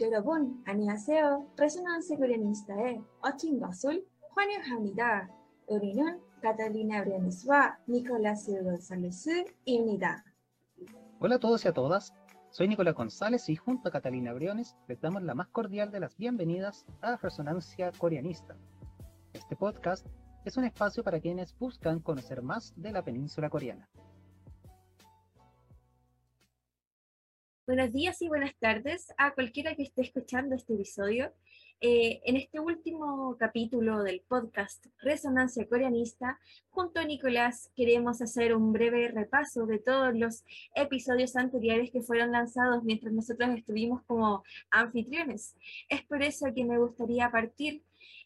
여러분, 안녕하세요. 레소넌스 코리아니스타의 어친 것을 환영합니다. 우리는 Catalina Brianeswa, Nicolás González-입니다. Hola a todos y a todas, soy Nicolás González y junto a Catalina Briones les damos la más cordial de las bienvenidas a Resonancia Coreanista. Este podcast es un espacio para quienes buscan conocer más de la península coreana. Buenos días y buenas tardes a cualquiera que esté escuchando este episodio. Eh, en este último capítulo del podcast Resonancia Coreanista, junto a Nicolás queremos hacer un breve repaso de todos los episodios anteriores que fueron lanzados mientras nosotros estuvimos como anfitriones. Es por eso que me gustaría partir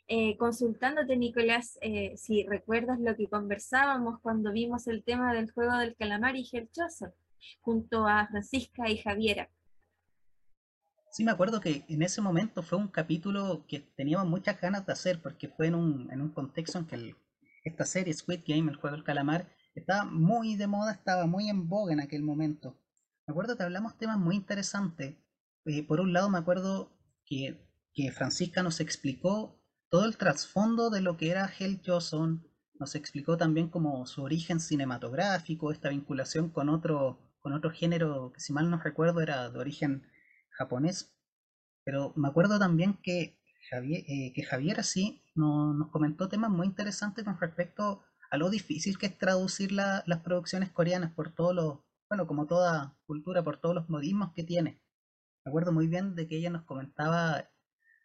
eh, consultándote, Nicolás, eh, si recuerdas lo que conversábamos cuando vimos el tema del juego del calamar y Herchoso junto a Francisca y Javiera. Sí, me acuerdo que en ese momento fue un capítulo que teníamos muchas ganas de hacer porque fue en un, en un contexto en que esta serie Squid Game, el juego del calamar, estaba muy de moda, estaba muy en boga en aquel momento. Me acuerdo que hablamos temas muy interesantes. Eh, por un lado me acuerdo que, que Francisca nos explicó todo el trasfondo de lo que era Hell Johnson, nos explicó también como su origen cinematográfico, esta vinculación con otro con otro género que si mal no recuerdo era de origen japonés. Pero me acuerdo también que Javier, eh, que Javier así nos comentó temas muy interesantes con respecto a lo difícil que es traducir las producciones coreanas por todos los, bueno, como toda cultura, por todos los modismos que tiene. Me acuerdo muy bien de que ella nos comentaba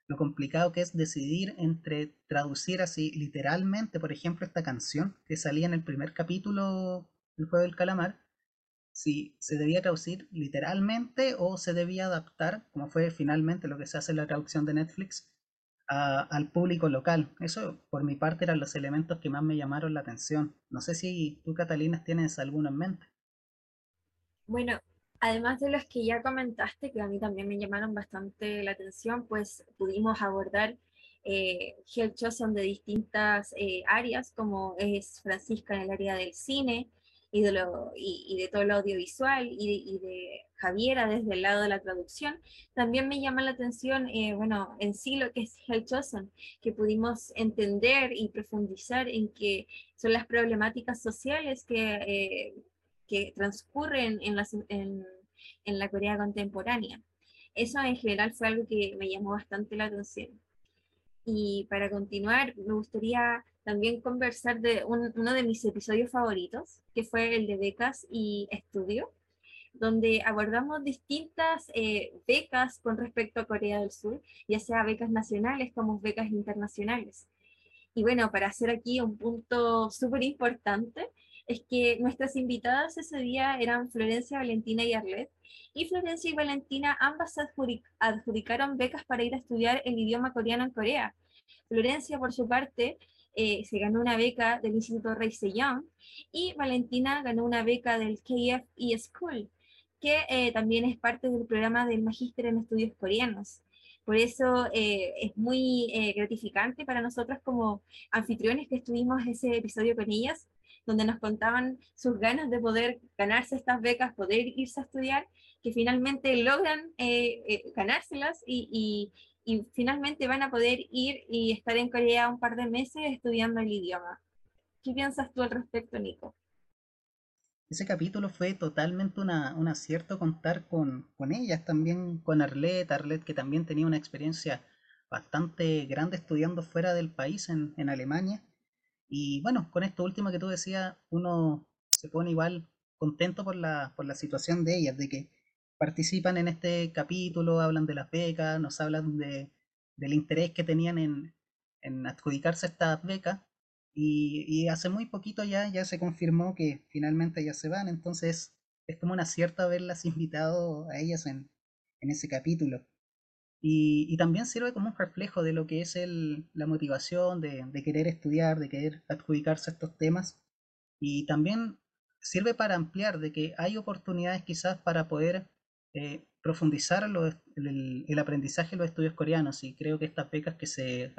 lo complicado que es decidir entre traducir así literalmente, por ejemplo, esta canción que salía en el primer capítulo del juego del calamar, si se debía traducir literalmente o se debía adaptar, como fue finalmente lo que se hace en la traducción de Netflix, al público local. Eso por mi parte eran los elementos que más me llamaron la atención. No sé si tú, Catalina, tienes alguno en mente. Bueno, además de los que ya comentaste, que a mí también me llamaron bastante la atención, pues pudimos abordar eh, Chosen de distintas eh, áreas, como es Francisca en el área del cine, y de, lo, y, de todo lo audiovisual y de, Javiera desde el lado de la traducción, también me llama la atención, eh, bueno, en sí lo que es Hell Chosen, que pudimos entender y profundizar en que son las problemáticas sociales que, eh, que transcurren en, las, en, en la Corea contemporánea. Eso en general fue algo que me llamó bastante la atención. Y para continuar, me gustaría también conversar de uno de mis episodios favoritos, que fue el de becas y estudio, donde abordamos distintas eh, becas con respecto a Corea del Sur, ya sea becas nacionales como becas internacionales. Y bueno, para hacer aquí un punto súper importante, es que nuestras invitadas ese día eran Florencia, Valentina y Arlet, y Florencia y Valentina ambas adjudicaron becas para ir a estudiar el idioma coreano en Corea. Florencia, por su parte, eh, se ganó una beca del Instituto Rey Sejong y Valentina ganó una beca del KFE School, que eh, también es parte del programa del Magíster en Estudios Coreanos. Por eso eh, es muy gratificante para nosotros como anfitriones que estuvimos ese episodio con ellas, donde nos contaban sus ganas de poder ganarse estas becas, poder irse a estudiar, que finalmente logran ganárselas y, y finalmente van a poder ir y estar en Corea un par de meses estudiando el idioma. ¿Qué piensas tú al respecto, Nico? Ese capítulo fue totalmente una, un acierto contar con, con ellas, también con Arlet, Arlet que también tenía una experiencia bastante grande estudiando fuera del país, en, en Alemania. Y bueno, con esto último que tú decías, uno se pone igual contento por la, por la situación de ellas, de que participan en este capítulo, hablan de las becas, nos hablan de, del interés que tenían en, en adjudicarse estas becas. Y, hace muy poquito ya, ya se confirmó que finalmente ya se van, entonces es como un acierto haberlas invitado a ellas en, en ese capítulo. Y, y, también sirve como un reflejo de lo que es el, la motivación de, de, querer estudiar, de querer adjudicarse estos temas. Y también sirve para ampliar de que hay oportunidades quizás para poder eh, profundizar el, aprendizaje de los estudios coreanos y creo que estas becas que se,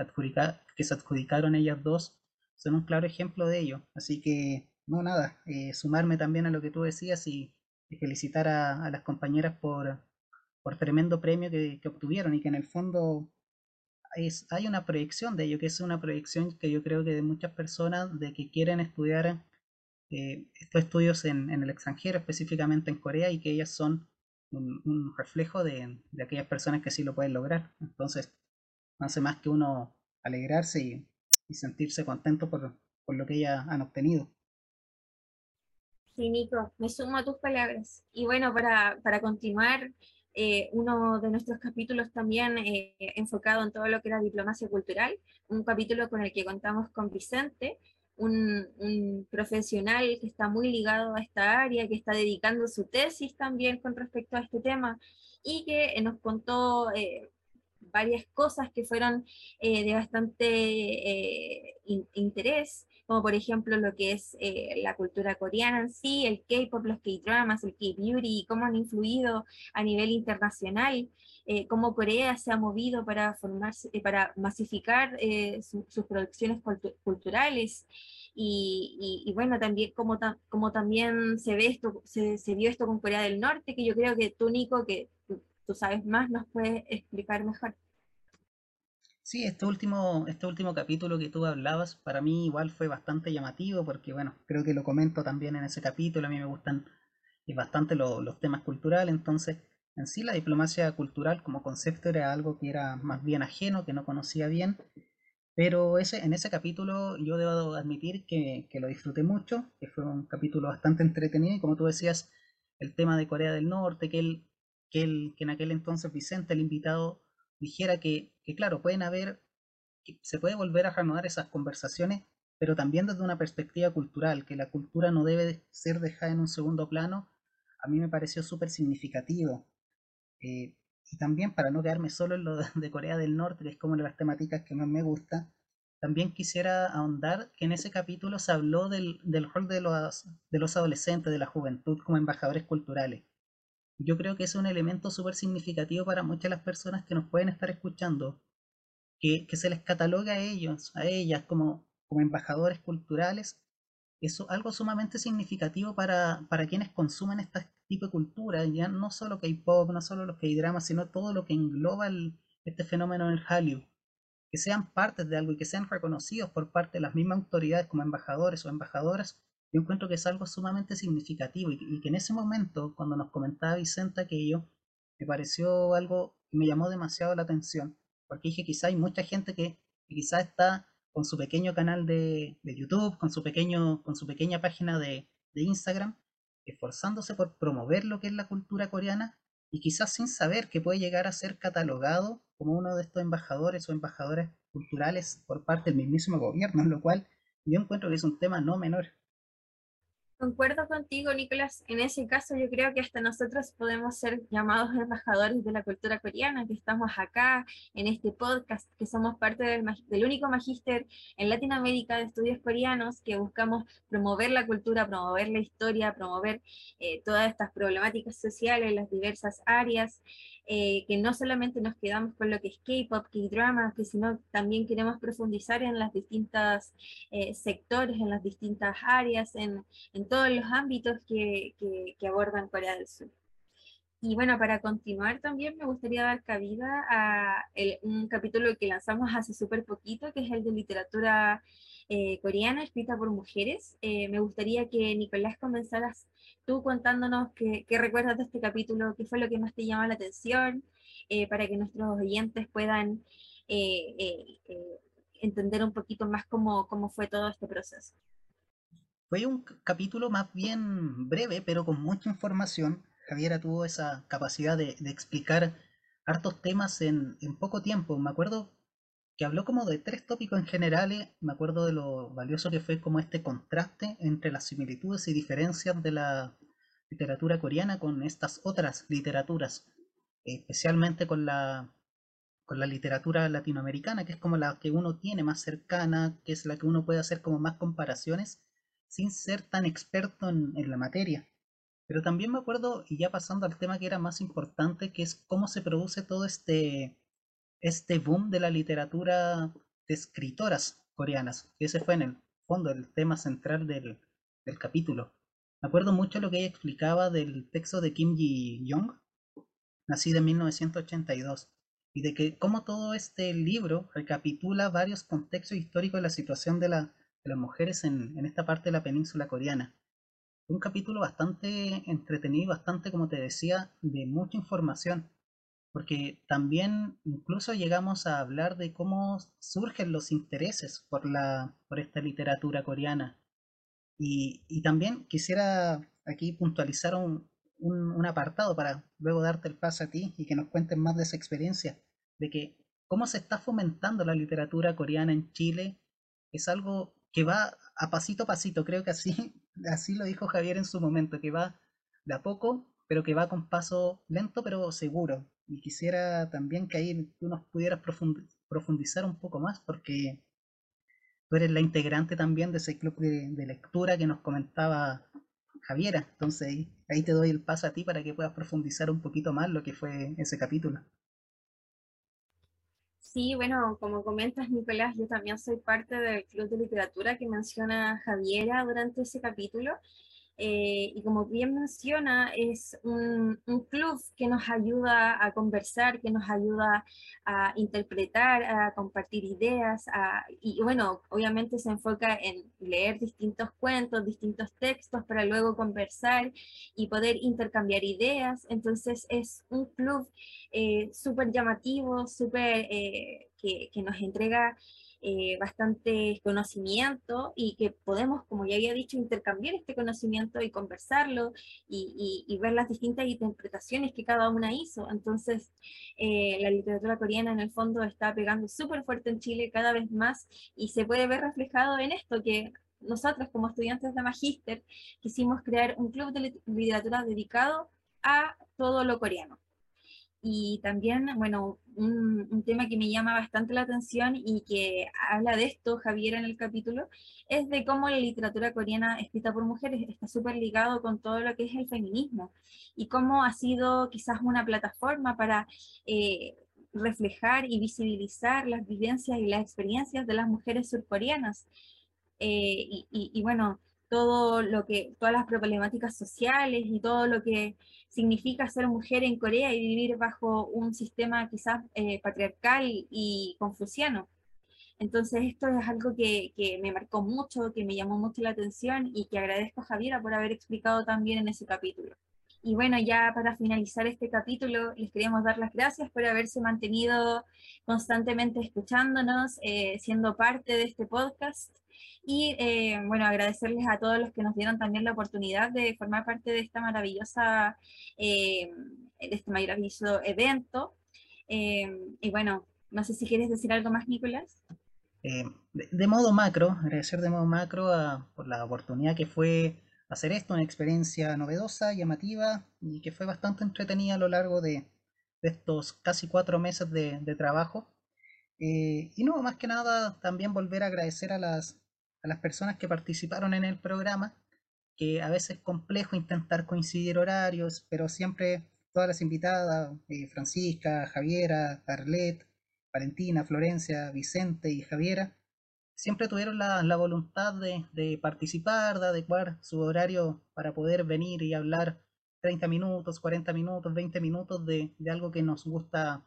que se adjudicaron ellas dos son un claro ejemplo de ello. Así que, no, nada, eh, sumarme también a lo que tú decías y, felicitar a, las compañeras por, por tremendo premio que, que obtuvieron y que en el fondo es, hay una proyección de ello, que es una proyección que yo creo que de muchas personas de que quieren estudiar eh, estos estudios en, en, el extranjero, específicamente en Corea, y que ellas son un, un reflejo de, de, aquellas personas que sí lo pueden lograr. Entonces, no hace más que uno alegrarse y, y sentirse contento por, por lo que ellas han obtenido. Sí, Nico, me sumo a tus palabras. Y bueno, para, para continuar, eh, uno de nuestros capítulos también eh, enfocado en todo lo que era diplomacia cultural, un capítulo con el que contamos con Vicente, un, un, profesional que está muy ligado a esta área, que está dedicando su tesis también con respecto a este tema y que nos contó eh, varias cosas que fueron eh, de bastante eh, in, interés como por ejemplo lo que es eh, la cultura coreana en sí, el K-pop, los K-dramas, el K-beauty, cómo han influido a nivel internacional, eh, cómo Corea se ha movido para, formarse, eh, para masificar su, sus producciones cultu culturales. Y, bueno, también como, ta también se ve esto, se, vio esto con Corea del Norte, que yo creo que tú, Nico, que tú, tú sabes más, nos puedes explicar mejor. Sí, este último, este último capítulo que tú hablabas, para mí igual fue bastante llamativo porque, bueno, creo que lo comento también en ese capítulo, a mí me gustan bastante lo, los temas culturales, entonces en sí la diplomacia cultural como concepto era algo que era más bien ajeno, que no conocía bien, pero ese, en ese capítulo yo debo admitir que, que lo disfruté mucho, que fue un capítulo bastante entretenido y como tú decías, el tema de Corea del Norte, que, él, que, él, que en aquel entonces Vicente, el invitado, dijera que, claro, pueden haber, se puede volver a reanudar esas conversaciones, pero también desde una perspectiva cultural, que la cultura no debe ser dejada en un segundo plano, a mí me pareció súper significativo. Eh, y también para no quedarme solo en lo de Corea del Norte, que es como de las temáticas que más me gusta, también quisiera ahondar que en ese capítulo se habló del, del rol de los, de los adolescentes, de la juventud como embajadores culturales yo creo que es un elemento súper significativo para muchas de las personas que nos pueden estar escuchando, que, que se les cataloga a ellos, a ellas, como, como embajadores culturales, es algo sumamente significativo para, para quienes consumen este tipo de cultura, ya no solo K-pop, no solo los K-dramas, sino todo lo que engloba el, este fenómeno en Hallyu. Que sean partes de algo y que sean reconocidos por parte de las mismas autoridades como embajadores o embajadoras, yo encuentro que es algo sumamente significativo y, que en ese momento, cuando nos comentaba Vicente aquello, me pareció algo que me llamó demasiado la atención, porque dije, quizá hay mucha gente que, que quizá está con su pequeño canal de, de, YouTube, con su, pequeño, con su pequeña página de, de Instagram, esforzándose por promover lo que es la cultura coreana y quizás sin saber que puede llegar a ser catalogado como uno de estos embajadores o embajadoras culturales por parte del mismísimo gobierno, lo cual yo encuentro que es un tema no menor. Concuerdo contigo, Nicolás. En ese caso, yo creo que hasta nosotros podemos ser llamados embajadores de la cultura coreana, que estamos acá en este podcast, que somos parte del, único magíster en Latinoamérica de estudios coreanos, que buscamos promover la cultura, promover la historia, promover eh, todas estas problemáticas sociales las diversas áreas eh, que no solamente nos quedamos con lo que es K-pop, K-drama, que sino también queremos profundizar en las distintas eh, sectores, en las distintas áreas, en, en todos los ámbitos que, que, que, abordan Corea del Sur. Y bueno, para continuar también me gustaría dar cabida a el, un capítulo que lanzamos hace súper poquito, que es el de literatura eh, coreana escrita por mujeres. Eh, me gustaría que Nicolás comenzaras tú contándonos qué, recuerdas de este capítulo, qué fue lo que más te llamó la atención, eh, para que nuestros oyentes puedan entender un poquito más cómo, cómo fue todo este proceso. Fue un capítulo más bien breve, pero con mucha información. Javiera tuvo esa capacidad de, de explicar hartos temas en, en, poco tiempo. Me acuerdo que habló como de tres tópicos en generales. Me acuerdo de lo valioso que fue como este contraste entre las similitudes y diferencias de la literatura coreana con estas otras literaturas, especialmente con la, con la literatura latinoamericana, que es como la que uno tiene más cercana, que es la que uno puede hacer como más comparaciones sin ser tan experto en, en la materia. Pero también me acuerdo, y ya pasando al tema que era más importante, que es cómo se produce todo este este boom de la literatura de escritoras coreanas, ese fue en el fondo el tema central del, del capítulo. Me acuerdo mucho lo que ella explicaba del texto de Kim Ji-young. nacida en 1982, y de que cómo todo este libro recapitula varios contextos históricos de la situación de, la, de las mujeres en, en, esta parte de la península coreana. Un capítulo bastante entretenido, bastante, como te decía, de mucha información, porque también incluso llegamos a hablar de cómo surgen los intereses por, la, por esta literatura coreana. Y, y también quisiera aquí puntualizar un, un, apartado para luego darte el paso a ti y que nos cuentes más de esa experiencia, de que cómo se está fomentando la literatura coreana en Chile es algo que va a pasito a pasito, creo que así, así lo dijo Javier en su momento, que va de a poco, pero que va con paso lento pero seguro. Y quisiera también que ahí tú nos pudieras profundizar un poco más, porque tú eres la integrante también de ese club de, lectura que nos comentaba Javiera. Entonces ahí, te doy el paso a ti para que puedas profundizar un poquito más lo que fue ese capítulo. Sí, bueno, como comentas, Nicolás, yo también soy parte del club de literatura que menciona Javiera durante ese capítulo. Eh, y como bien menciona, es un, club que nos ayuda a conversar, que nos ayuda a interpretar, a compartir ideas, a, y bueno, obviamente se enfoca en leer distintos cuentos, distintos textos para luego conversar y poder intercambiar ideas. Entonces es un club eh, súper llamativo, súper eh, que, que nos entrega eh, bastante conocimiento y que podemos, como ya había dicho, intercambiar este conocimiento y conversarlo y, y, ver las distintas interpretaciones que cada una hizo. Entonces, eh, la literatura coreana en el fondo está pegando súper fuerte en Chile cada vez más y se puede ver reflejado en esto que nosotros como estudiantes de magíster quisimos crear un club de literatura dedicado a todo lo coreano. Y también, bueno, un, tema que me llama bastante la atención y que habla de esto Javier en el capítulo, es de cómo la literatura coreana escrita por mujeres está súper ligado con todo lo que es el feminismo y cómo ha sido quizás una plataforma para eh, reflejar y visibilizar las vivencias y las experiencias de las mujeres surcoreanas. Eh, y, y bueno, todo lo que, todas las problemáticas sociales y todo lo que significa ser mujer en Corea y vivir bajo un sistema quizás eh, patriarcal y confuciano. Entonces esto es algo que, que, me marcó mucho, que me llamó mucho la atención y que agradezco a Javiera por haber explicado también en ese capítulo. Y bueno, ya para finalizar este capítulo, les queríamos dar las gracias por haberse mantenido constantemente escuchándonos, eh, siendo parte de este podcast. Y eh, bueno, agradecerles a todos los que nos dieron también la oportunidad de formar parte de esta maravillosa, eh, este maravilloso evento. Eh, y bueno, no sé si quieres decir algo más, Nicolás. De, modo macro, agradecer de modo macro a, por la oportunidad que fue hacer esto, una experiencia novedosa, llamativa y que fue bastante entretenida a lo largo de, estos casi cuatro meses de, trabajo. Y no, más que nada, también volver a agradecer a las, a las personas que participaron en el programa, que a veces es complejo intentar coincidir horarios, pero siempre todas las invitadas, eh, Francisca, Javiera, Arlet, Valentina, Florencia, Vicente y Javiera, siempre tuvieron la, la voluntad de, de, participar, de adecuar su horario para poder venir y hablar 30 minutos, 40 minutos, 20 minutos de, de algo que nos gusta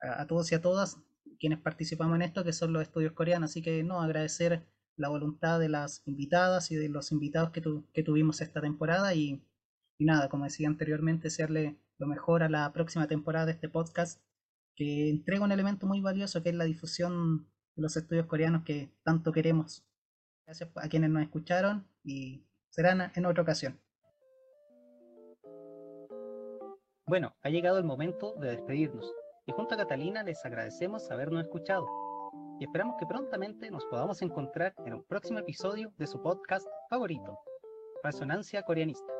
a, a, todos y a todas quienes participamos en esto, que son los estudios coreanos. Así que no, agradecer la voluntad de las invitadas y de los invitados que, tu, que tuvimos esta temporada y, nada, como decía anteriormente, desearle lo mejor a la próxima temporada de este podcast que entrega un elemento muy valioso que es la difusión de los estudios coreanos que tanto queremos. Gracias a quienes nos escucharon y serán en otra ocasión. Bueno, ha llegado el momento de despedirnos y junto a Catalina les agradecemos habernos escuchado y esperamos que prontamente nos podamos encontrar en un próximo episodio de su podcast favorito, Resonancia Coreanista.